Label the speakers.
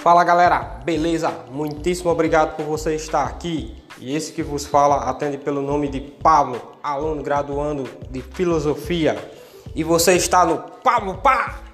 Speaker 1: Fala galera, beleza? Muitíssimo obrigado por você estar aqui. E esse que vos fala atende pelo nome de Pablo, aluno graduando de filosofia. E você está no Pablo Pá!